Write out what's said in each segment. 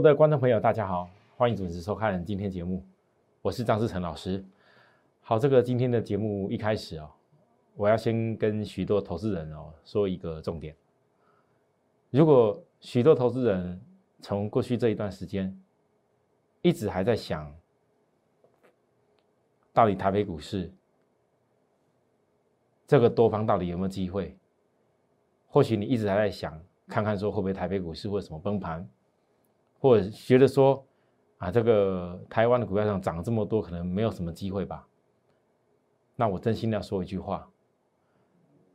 的观众朋友，大家好，欢迎准时收看今天节目，我是张志成老师。好，这个今天的节目一开始哦，我要先跟许多投资人哦说一个重点。如果许多投资人从过去这一段时间一直还在想，到底台北股市这个多方到底有没有机会？或许你一直还在想，看看说会不会台北股市会什么崩盘？或者觉得说，啊，这个台湾的股票上涨这么多，可能没有什么机会吧？那我真心要说一句话，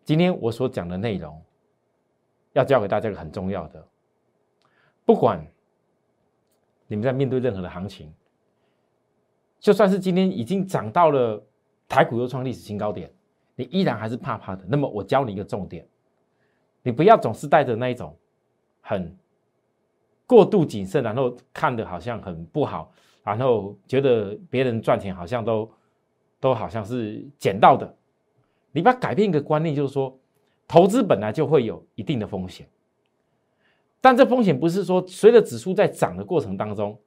今天我所讲的内容，要教给大家一个很重要的，不管你们在面对任何的行情，就算是今天已经涨到了台股又创历史新高点，你依然还是怕怕的。那么我教你一个重点，你不要总是带着那一种很。过度谨慎，然后看的好像很不好，然后觉得别人赚钱好像都都好像是捡到的。你把改变一个观念，就是说，投资本来就会有一定的风险，但这风险不是说随着指数在涨的过程当中，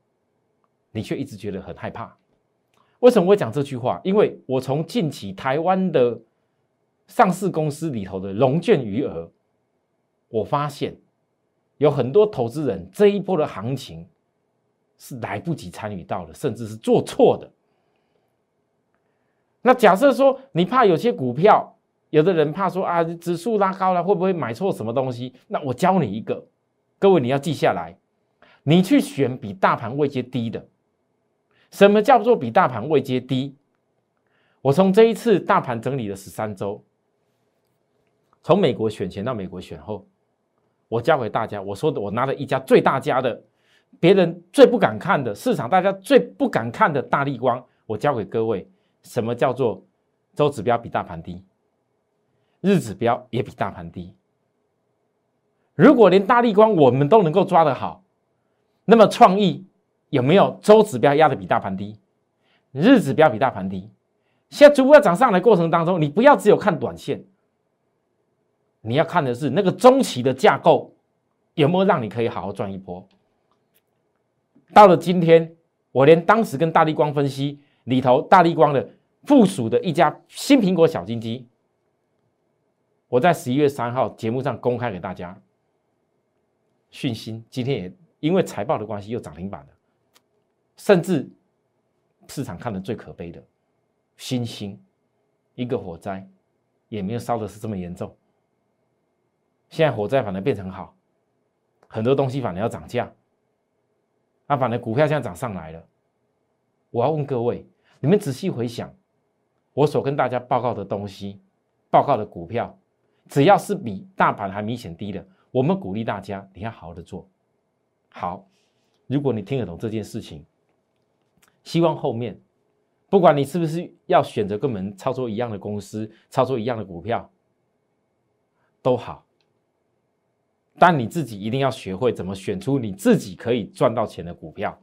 你却一直觉得很害怕。为什么会讲这句话？因为我从近期台湾的上市公司里头的融券余额，我发现。有很多投资人这一波的行情是来不及参与到的，甚至是做错的。那假设说你怕有些股票，有的人怕说啊，指数拉高了会不会买错什么东西？那我教你一个，各位你要记下来，你去选比大盘位阶低的。什么叫做比大盘位阶低？我从这一次大盘整理了十三周，从美国选前到美国选后。我教给大家，我说的，我拿了一家最大家的，别人最不敢看的市场，大家最不敢看的大力光，我教给各位，什么叫做周指标比大盘低，日指标也比大盘低。如果连大力光我们都能够抓得好，那么创意有没有周指标压的比大盘低，日指标比大盘低？现在逐步要涨上来过程当中，你不要只有看短线。你要看的是那个中期的架构有没有让你可以好好赚一波。到了今天，我连当时跟大力光分析里头，大力光的附属的一家新苹果小金鸡，我在十一月三号节目上公开给大家讯息，今天也因为财报的关系又涨停板了，甚至市场看的最可悲的新兴一个火灾也没有烧的是这么严重。现在火灾反而变成好，很多东西反而要涨价，那反而股票现在涨上来了。我要问各位，你们仔细回想，我所跟大家报告的东西，报告的股票，只要是比大盘还明显低的，我们鼓励大家你要好好的做。好，如果你听得懂这件事情，希望后面不管你是不是要选择跟我们操作一样的公司，操作一样的股票，都好。但你自己一定要学会怎么选出你自己可以赚到钱的股票，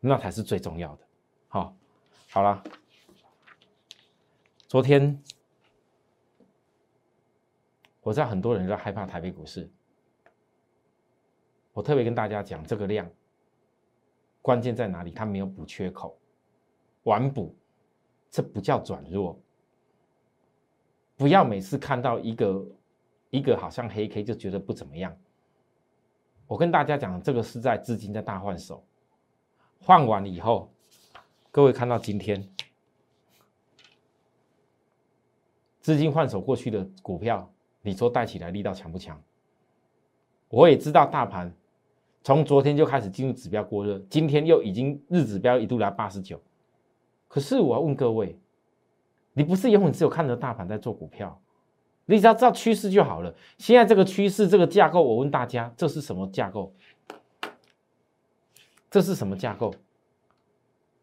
那才是最重要的。好，好了，昨天我知道很多人在害怕台北股市，我特别跟大家讲这个量，关键在哪里？它没有补缺口，完补，这不叫转弱。不要每次看到一个。一个好像黑 K 就觉得不怎么样。我跟大家讲，这个是在资金在大换手，换完以后，各位看到今天资金换手过去的股票，你说带起来力道强不强？我也知道大盘从昨天就开始进入指标过热，今天又已经日指标一度来八十九。可是我要问各位，你不是永远只有看着大盘在做股票，你只要知道趋势就好了。现在这个趋势这个架构，我问大家，这是什么架构？这是什么架构？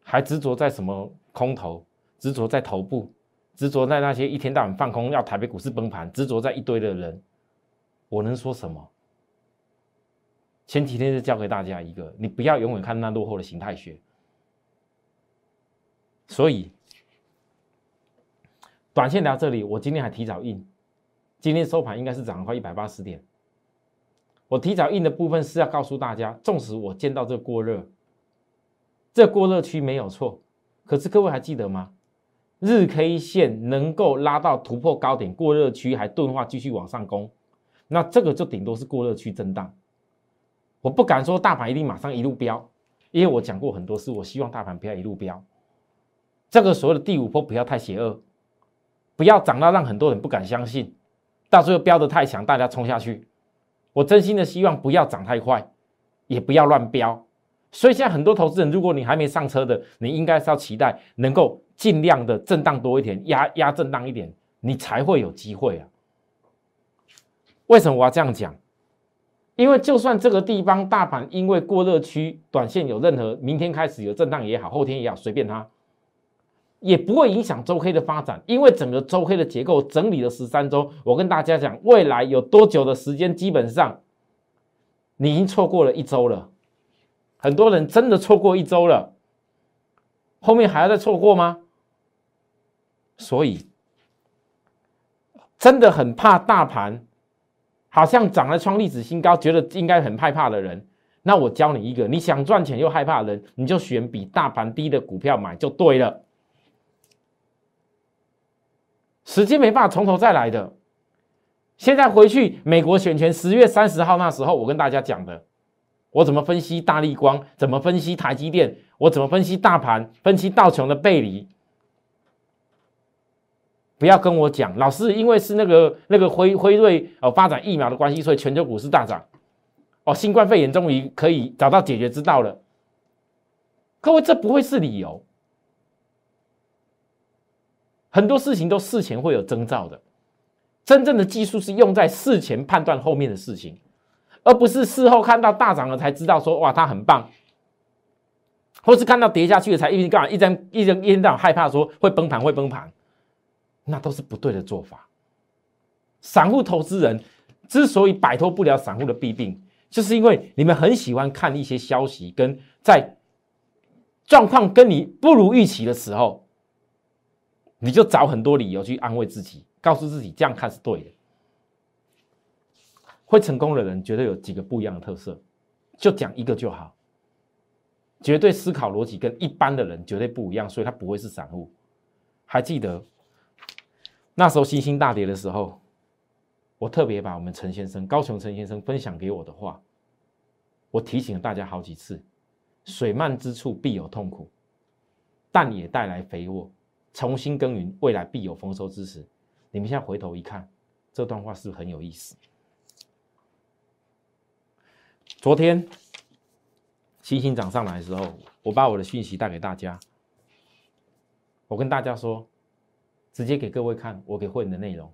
还执着在什么空头？执着在头部？执着在那些一天到晚放空要台北股市崩盘？执着在一堆的人？我能说什么？前几天就教给大家一个，你不要永远看那落后的形态学。所以，短线聊这里，我今天还提早印，今天收盘应该是涨了快一百八十点。我提早印的部分是要告诉大家，纵使我见到这过热，这过热区没有错，可是各位还记得吗？日 K 线能够拉到突破高点，过热区还钝化继续往上攻，那这个就顶多是过热区震荡。我不敢说大盘一定马上一路飙，因为我讲过很多次，我希望大盘不要一路飙。这个所谓的第五波不要太邪恶，不要涨到让很多人不敢相信，到最后飙得太强，大家冲下去。我真心的希望不要涨太快，也不要乱飙。所以现在很多投资人，如果你还没上车的，你应该是要期待能够尽量的震荡多一点，压压震荡一点，你才会有机会啊。为什么我要这样讲？因为就算这个地方大盘因为过热区短线有任何明天开始有震荡也好，后天也好，随便它，也不会影响周 K 的发展，因为整个周 K 的结构整理了十三周。我跟大家讲，未来有多久的时间，基本上你已经错过了一周了。很多人真的错过一周了，后面还要再错过吗？所以真的很怕大盘，好像涨了创历史新高，觉得应该很害怕的人。那我教你一个，你想赚钱又害怕的人，你就选比大盘低的股票买就对了。时间没办法从头再来的。现在回去美国选权十月三十号那时候，我跟大家讲的，我怎么分析大力光，怎么分析台积电，我怎么分析大盘，分析道琼的背离。不要跟我讲，老师，因为是那个那个辉辉瑞哦发展疫苗的关系，所以全球股市大涨。哦，新冠肺炎终于可以找到解决之道了。各位，这不会是理由。很多事情都事前会有征兆的，真正的技术是用在事前判断后面的事情，而不是事后看到大涨了才知道说哇它很棒，或是看到跌下去了才一直干嘛一张一直一直害怕说会崩盘会崩盘，那都是不对的做法。散户投资人之所以摆脱不了散户的弊病，就是因为你们很喜欢看一些消息，跟在状况跟你不如预期的时候。你就找很多理由去安慰自己，告诉自己这样看是对的。会成功的人绝对有几个不一样的特色，就讲一个就好。绝对思考逻辑跟一般的人绝对不一样，所以他不会是散户。还记得那时候星星大跌的时候，我特别把我们陈先生高雄陈先生分享给我的话，我提醒了大家好几次：水漫之处必有痛苦，但也带来肥沃。重新耕耘，未来必有丰收之时。你们现在回头一看，这段话是不是很有意思？昨天星星涨上来的时候，我把我的讯息带给大家。我跟大家说，直接给各位看我给会员的内容。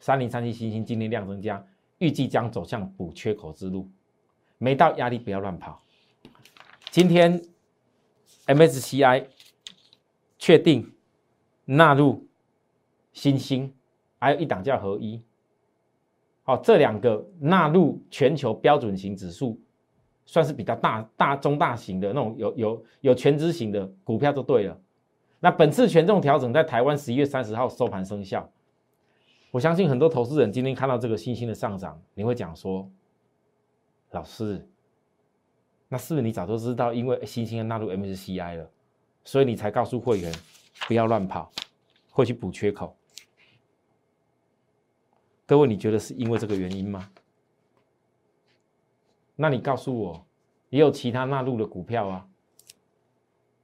三零三七星星今天量增加，预计将走向补缺口之路。没到压力不要乱跑。今天 MSCI 确定。纳入新兴，还有一档叫合一，好，这两个纳入全球标准型指数，算是比较大大中大型的那种有有有全资型的股票就对了。那本次权重调整在台湾十一月三十号收盘生效，我相信很多投资人今天看到这个新兴的上涨，你会讲说，老师，那是不是你早就知道，因为新兴要纳入 MSCI 了，所以你才告诉会员？不要乱跑，会去补缺口。各位，你觉得是因为这个原因吗？那你告诉我，也有其他纳入的股票啊？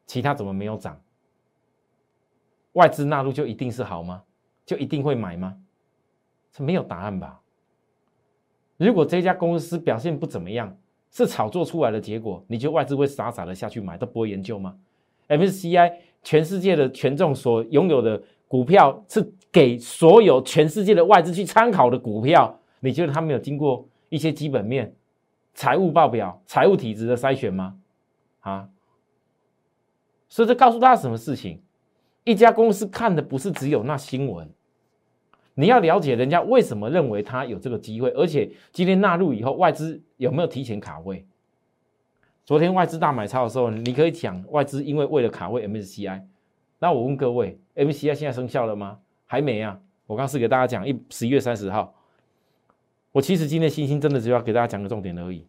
其他怎么没有涨？外资纳入就一定是好吗？就一定会买吗？这没有答案吧？如果这家公司表现不怎么样，是炒作出来的结果，你觉得外资会傻傻的下去买，都不会研究吗？MSCI。全世界的权重所拥有的股票是给所有全世界的外资去参考的股票，你觉得他没有经过一些基本面、财务报表、财务体制的筛选吗？啊？所以这告诉大家什么事情？一家公司看的不是只有那新闻，你要了解人家为什么认为他有这个机会，而且今天纳入以后，外资有没有提前卡位？昨天外资大买超的时候，你可以讲外资因为为了卡位 MSCI，那我问各位，MSCI 现在生效了吗？还没啊！我刚是给大家讲一十一月三十号，我其实今天星星真的只要给大家讲个重点而已。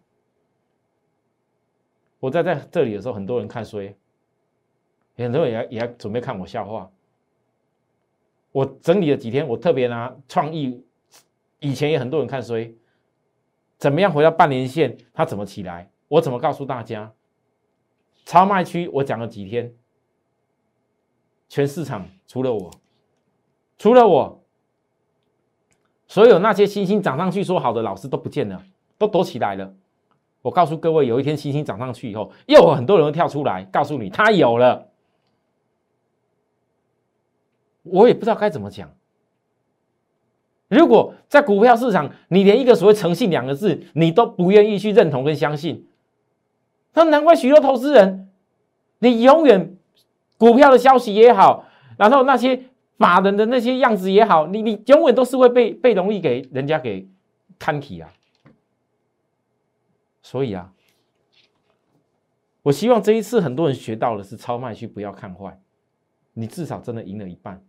我在在这里的时候，很多人看衰。很多人也也准备看我笑话。我整理了几天，我特别拿创意，以前也很多人看衰，怎么样回到半年线，它怎么起来？我怎么告诉大家？超卖区我讲了几天，全市场除了我，除了我，所有那些星星涨上去说好的老师都不见了，都躲起来了。我告诉各位，有一天星星涨上去以后，又有很多人跳出来告诉你，他有了。我也不知道该怎么讲。如果在股票市场，你连一个所谓诚信两个字，你都不愿意去认同跟相信，那难怪许多投资人，你永远股票的消息也好，然后那些法人的那些样子也好，你你永远都是会被被容易给人家给看起啊。所以啊，我希望这一次很多人学到的是超卖区不要看坏，你至少真的赢了一半。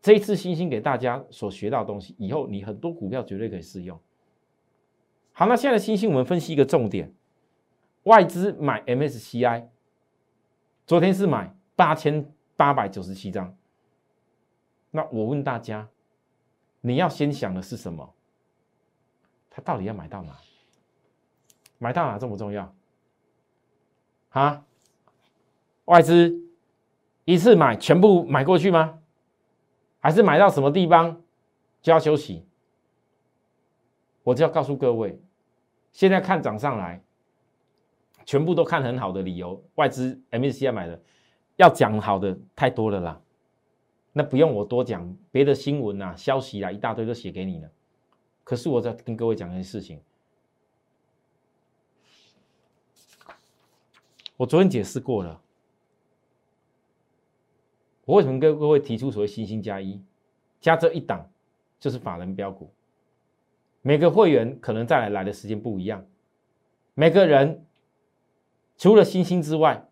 这一次星星给大家所学到的东西，以后你很多股票绝对可以适用。好，那现在星星我们分析一个重点：外资买 MSCI，昨天是买八千八百九十七张。那我问大家，你要先想的是什么？他到底要买到哪？买到哪重不重要？啊？外资一次买全部买过去吗？还是买到什么地方就要休息？我就要告诉各位，现在看涨上来，全部都看很好的理由，外资 MSCI 买的，要讲好的太多了啦。那不用我多讲，别的新闻啊、消息啊一大堆都写给你了。可是我在跟各位讲一件事情，我昨天解释过了。我为什么跟各位提出所谓“星星加一”，加这一档就是法人标股。每个会员可能再来来的时间不一样，每个人除了星星之外，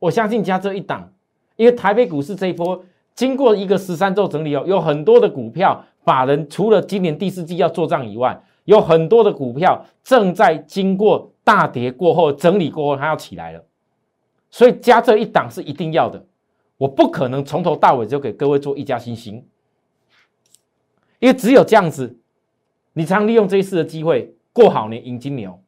我相信加这一档，因为台北股市这一波经过一个十三周整理哦，有很多的股票法人除了今年第四季要做账以外，有很多的股票正在经过大跌过后整理过后，它要起来了，所以加这一档是一定要的。我不可能从头到尾就给各位做一家新星，因为只有这样子，你才能利用这一次的机会过好年迎金牛。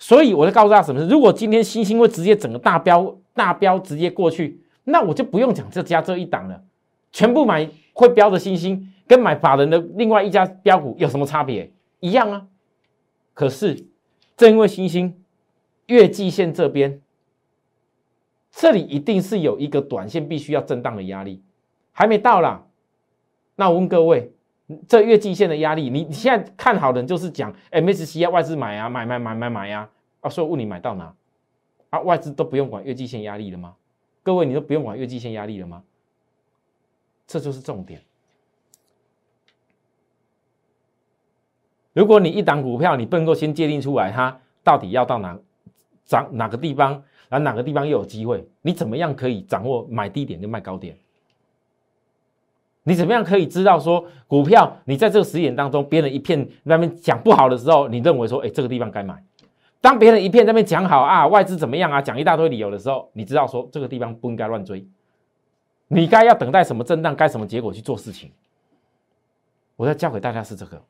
所以我就告诉大家什么事：如果今天星星会直接整个大标大标直接过去，那我就不用讲这家这一档了，全部买会标的星星，跟买法人的另外一家标股有什么差别？一样啊。可是正因为星星月季线这边。这里一定是有一个短线必须要震荡的压力，还没到啦。那我问各位，这月季线的压力，你你现在看好的就是讲 MSCI 外资买啊，买买买买买呀啊，所以问你买到哪？啊，外资都不用管月季线压力了吗？各位，你都不用管月季线压力了吗？这就是重点。如果你一档股票，你不能够先界定出来它到底要到哪涨哪个地方？然后哪个地方又有机会？你怎么样可以掌握买低点跟卖高点？你怎么样可以知道说股票？你在这个时点当中，别人一片那边讲不好的时候，你认为说，哎，这个地方该买。当别人一片那边讲好啊，外资怎么样啊，讲一大堆理由的时候，你知道说这个地方不应该乱追，你该要等待什么震荡，该什么结果去做事情。我要教给大家是这个。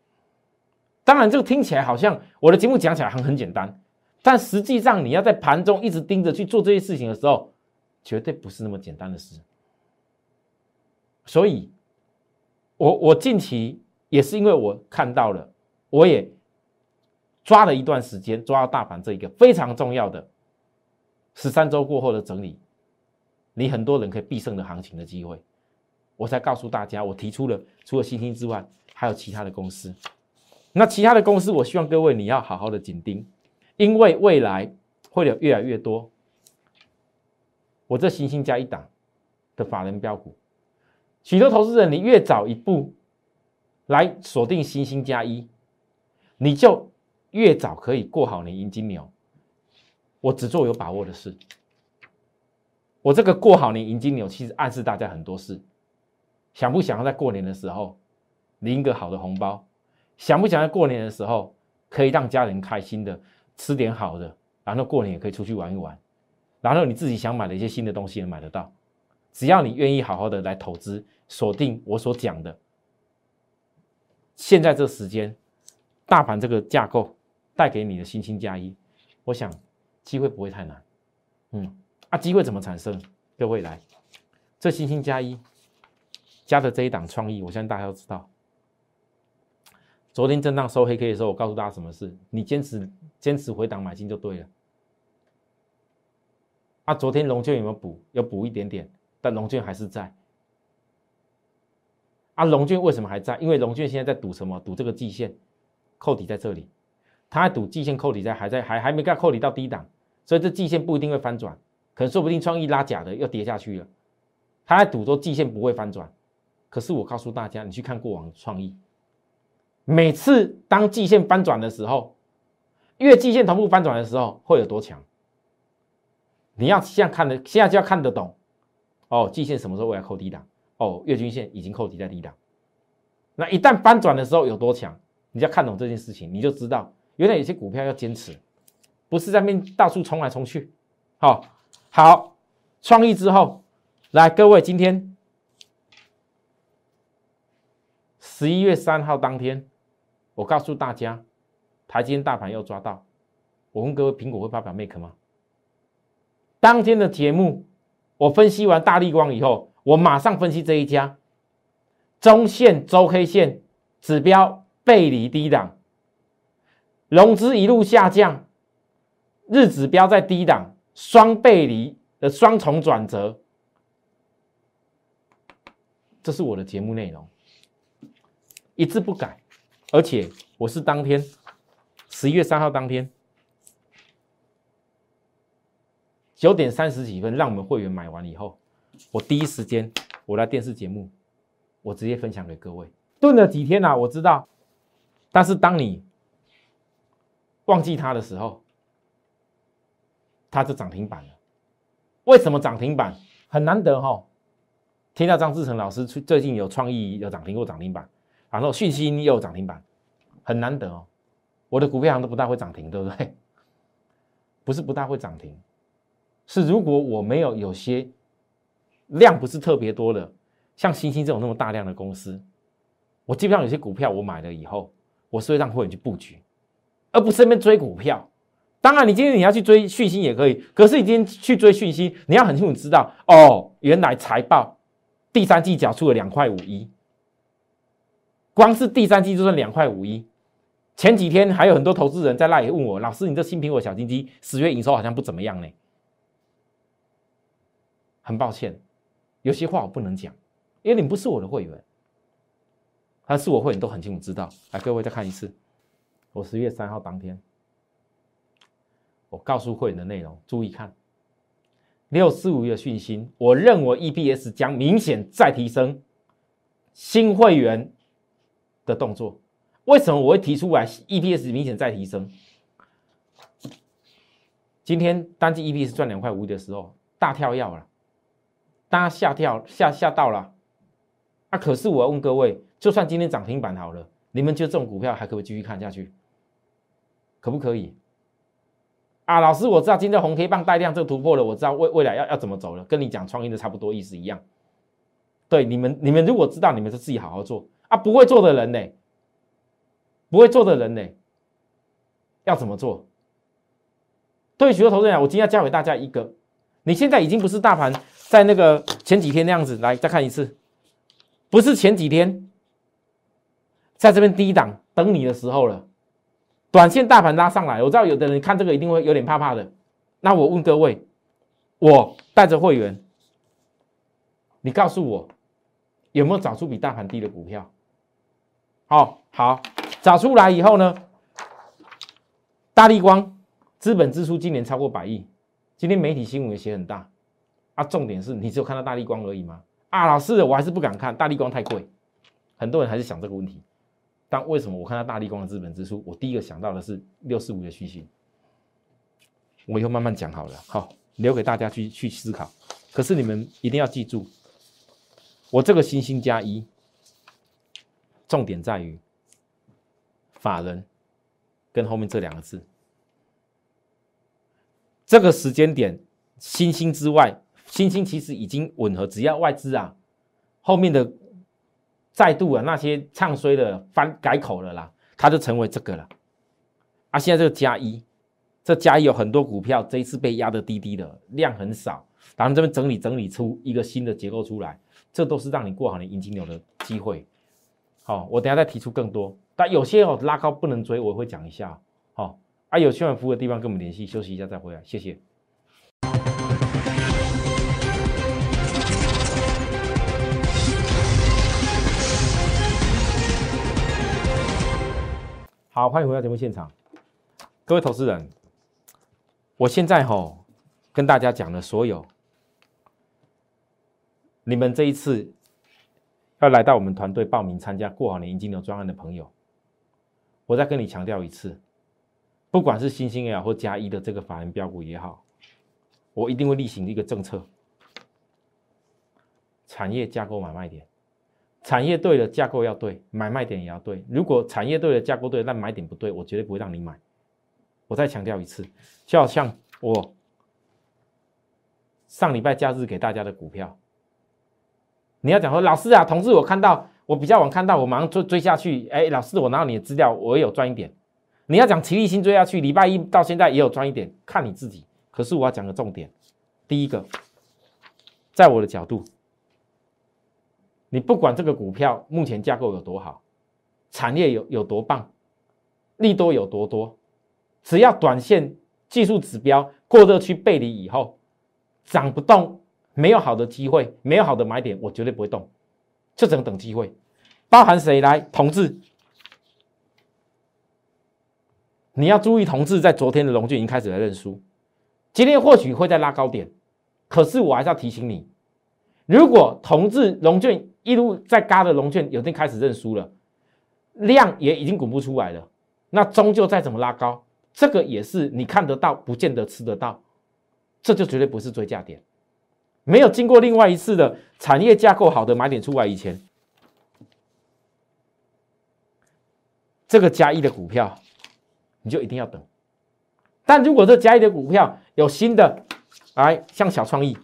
当然，这个听起来好像我的节目讲起来很很简单。但实际上，你要在盘中一直盯着去做这些事情的时候，绝对不是那么简单的事。所以，我我近期也是因为我看到了，我也抓了一段时间，抓到大盘这一个非常重要的十三周过后的整理，你很多人可以必胜的行情的机会。我才告诉大家，我提出了除了新兴之外，还有其他的公司。那其他的公司，我希望各位你要好好的紧盯，因为未来会有越来越多。我这新兴加一档的法人标股，许多投资人，你越早一步来锁定新兴加一，你就越早可以过好你迎金牛。我只做有把握的事。我这个过好年迎金牛，其实暗示大家很多事。想不想要在过年的时候领一个好的红包？想不想在过年的时候可以让家人开心的吃点好的，然后过年也可以出去玩一玩，然后你自己想买的一些新的东西也买得到。只要你愿意好好的来投资，锁定我所讲的，现在这时间，大盘这个架构带给你的新兴加一，我想机会不会太难。嗯。啊，机会怎么产生？各位来，这星星加一加的这一档创意，我相信大家都知道。昨天震荡收黑 K 的时候，我告诉大家什么事？你坚持坚持回档买进就对了。啊，昨天龙券有没有补？有补一点点，但龙俊还是在。啊，龙俊为什么还在？因为龙俊现在在赌什么？赌这个季线扣底在这里，它赌季线扣底在还在还还没干扣底到低档，所以这季线不一定会翻转。可能说不定创意拉假的又跌下去了，他在赌说季线不会翻转。可是我告诉大家，你去看过往创意，每次当季线翻转的时候，月季线同步翻转的时候会有多强？你要现在看的，现在就要看得懂。哦，季线什么时候会来扣低档？哦，月均线已经扣底在低档。那一旦翻转的时候有多强？你要看懂这件事情，你就知道原来有些股票要坚持，不是在面到处冲来冲去。好。好，创意之后，来各位，今天十一月三号当天，我告诉大家，台积电大盘又抓到。我问各位，苹果会发表 Make 吗？当天的节目，我分析完大力光以后，我马上分析这一家，中线周 K 线指标背离低档，融资一路下降，日指标在低档。双背离的双重转折，这是我的节目内容，一字不改，而且我是当天十一月三号当天九点三十几分，让我们会员买完以后，我第一时间我来电视节目，我直接分享给各位。炖了几天啊，我知道，但是当你忘记它的时候。它就涨停板了，为什么涨停板很难得哈？听到张志成老师最最近有创意有涨停过涨停板，然后讯息又有涨停板，很难得哦。我的股票行都不大会涨停，对不对？不是不大会涨停，是如果我没有有些量不是特别多的，像星星这种那么大量的公司，我基本上有些股票我买了以后，我是会让会员去布局，而不是那边追股票。当然，你今天你要去追讯息也可以，可是你今天去追讯息，你要很清楚知道哦，原来财报第三季缴出了两块五一，光是第三季就算两块五一。前几天还有很多投资人在那里问我，老师，你这新苹果小金鸡十月营收好像不怎么样呢？很抱歉，有些话我不能讲，因为你不是我的会员，他是我会员都很清楚知道。来，各位再看一次，我十月三号当天。我告诉会员的内容，注意看六四五的讯息。我认为 EPS 将明显再提升，新会员的动作，为什么我会提出来 EPS 明显再提升？今天单季 EPS 赚两块五的时候，大跳要了，大家吓跳吓吓到了。啊，可是我要问各位，就算今天涨停板好了，你们觉得这种股票还可不可以继续看下去？可不可以？啊，老师，我知道今天红 K 棒带量这个突破了，我知道未未来要要怎么走了，跟你讲创业的差不多意思一样。对你们，你们如果知道，你们就自己好好做啊。不会做的人呢，不会做的人呢，要怎么做？对许多投资人，我今天要教给大家一个，你现在已经不是大盘在那个前几天那样子，来再看一次，不是前几天在这边低档等你的时候了。短线大盘拉上来，我知道有的人看这个一定会有点怕怕的。那我问各位，我带着会员，你告诉我，有没有找出比大盘低的股票？好，好，找出来以后呢，大力光资本支出今年超过百亿，今天媒体新闻也写很大啊。重点是你只有看到大力光而已吗？啊，老师，我还是不敢看大力光太贵，很多人还是想这个问题。但为什么我看到大力光的资本支出，我第一个想到的是六四五的虚线。我以后慢慢讲好了，好，留给大家去去思考。可是你们一定要记住，我这个星星加一，重点在于法人跟后面这两个字。这个时间点，星星之外，新兴其实已经吻合，只要外资啊后面的。再度啊，那些唱衰的翻改口了啦，它就成为这个了。啊，现在这个加一，这加一有很多股票这一次被压得低低的，量很少，然后这边整理整理出一个新的结构出来，这都是让你过好你银金牛的机会。好，我等下再提出更多，但有些哦拉高不能追，我会讲一下。好，啊有需要服务的地方跟我们联系，休息一下再回来，谢谢。好，欢迎回到节目现场，各位投资人，我现在吼跟大家讲的所有，你们这一次要来到我们团队报名参加过好年金牛专案的朋友，我再跟你强调一次，不管是新兴也好或加一的这个法人标股也好，我一定会例行一个政策，产业架构买卖点。产业对了，架构要对，买卖点也要对。如果产业对了，架构对，但买点不对，我绝对不会让你买。我再强调一次，就好像我上礼拜假日给大家的股票，你要讲说老师啊，同事，我看到我比较晚看到，我马上追追下去。哎，老师，我拿到你的资料，我也有赚一点。你要讲齐力新追下去，礼拜一到现在也有赚一点，看你自己。可是我要讲个重点，第一个，在我的角度。你不管这个股票目前架构有多好，产业有有多棒，利多有多多，只要短线技术指标过热区背离以后，涨不动，没有好的机会，没有好的买点，我绝对不会动，就只能等机会。包含谁来？同志，你要注意，同志在昨天的龙俊已经开始来认输，今天或许会在拉高点，可是我还是要提醒你，如果同志龙俊。一路在嘎的龙券，有天开始认输了，量也已经滚不出来了。那终究再怎么拉高，这个也是你看得到，不见得吃得到，这就绝对不是追价点。没有经过另外一次的产业架构好的买点出来以前，这个加一的股票，你就一定要等。但如果这加一的股票有新的，来像小创意。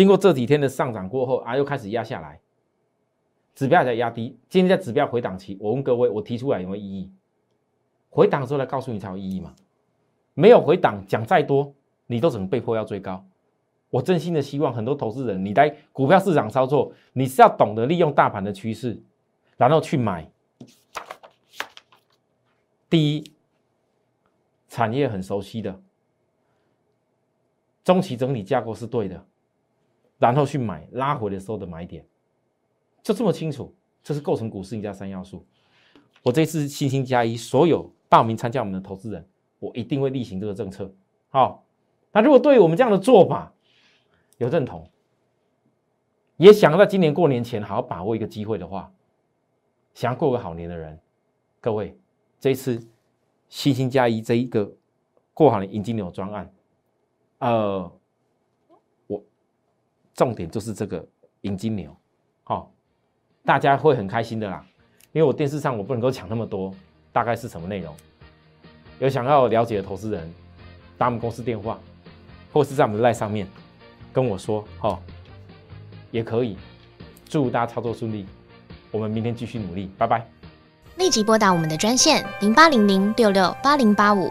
经过这几天的上涨过后啊，又开始压下来，指标在压低。今天在指标回档期，我问各位，我提出来有没有意义？回档的时候来告诉你才有意义嘛？没有回档，讲再多，你都只能被迫要追高。我真心的希望很多投资人，你在股票市场操作，你是要懂得利用大盘的趋势，然后去买。第一，产业很熟悉的，中期整理架构是对的。然后去买拉回的时候的买点，就这么清楚，这是构成股市赢家三要素。我这次信心加一，所有报名参加我们的投资人，我一定会例行这个政策。好，那如果对于我们这样的做法有认同，也想要在今年过年前好好把握一个机会的话，想要过个好年的人，各位，这一次信心加一这一个过好年迎金牛专案，呃。重点就是这个银金牛，好，大家会很开心的啦。因为我电视上我不能够讲那么多，大概是什么内容？有想要了解的投资人，打我们公司电话，或是在我们的赖上面跟我说，好，也可以。祝大家操作顺利，我们明天继续努力，拜拜。立即拨打我们的专线零八零零六六八零八五。